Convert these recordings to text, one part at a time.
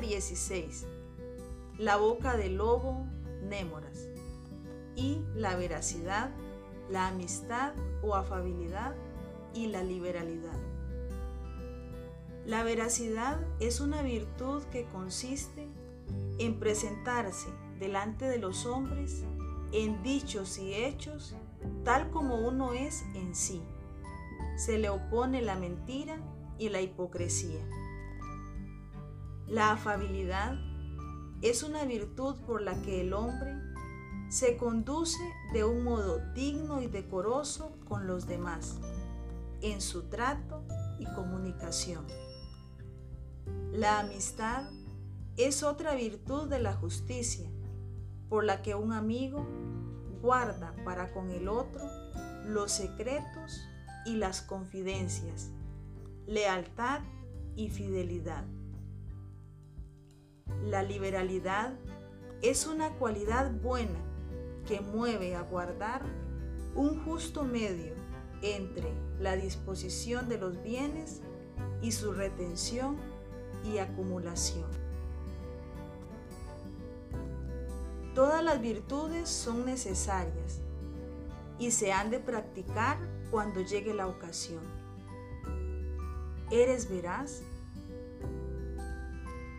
Día 16. La boca del lobo, Némoras. Y la veracidad, la amistad o afabilidad y la liberalidad. La veracidad es una virtud que consiste en presentarse delante de los hombres en dichos y hechos tal como uno es en sí. Se le opone la mentira y la hipocresía. La afabilidad es una virtud por la que el hombre se conduce de un modo digno y decoroso con los demás, en su trato y comunicación. La amistad es otra virtud de la justicia, por la que un amigo guarda para con el otro los secretos y las confidencias, lealtad y fidelidad. La liberalidad es una cualidad buena que mueve a guardar un justo medio entre la disposición de los bienes y su retención y acumulación. Todas las virtudes son necesarias y se han de practicar cuando llegue la ocasión. ¿Eres veraz?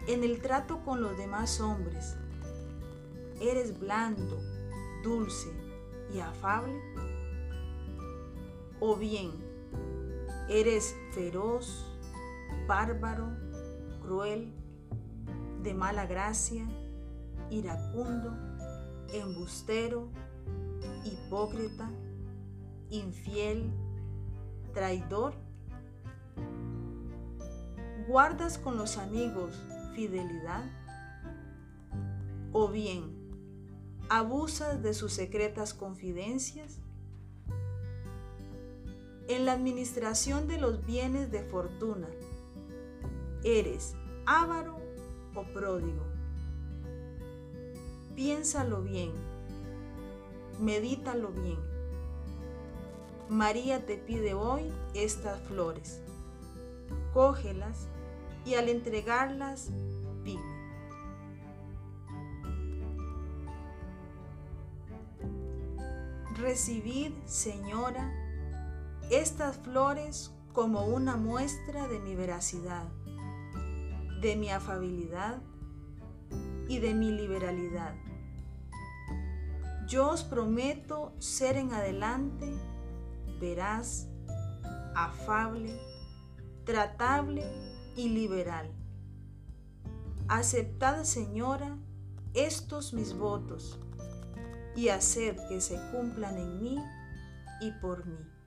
En el trato con los demás hombres, ¿eres blando, dulce y afable? ¿O bien eres feroz, bárbaro, cruel, de mala gracia, iracundo, embustero, hipócrita, infiel, traidor? ¿Guardas con los amigos fidelidad? ¿O bien abusas de sus secretas confidencias? En la administración de los bienes de fortuna, ¿eres avaro o pródigo? Piénsalo bien, medítalo bien. María te pide hoy estas flores. Cógelas y al entregarlas, Recibid, Señora, estas flores como una muestra de mi veracidad, de mi afabilidad y de mi liberalidad yo os prometo ser en adelante veraz, afable, tratable y liberal. Aceptad, Señora, estos mis votos y haced que se cumplan en mí y por mí.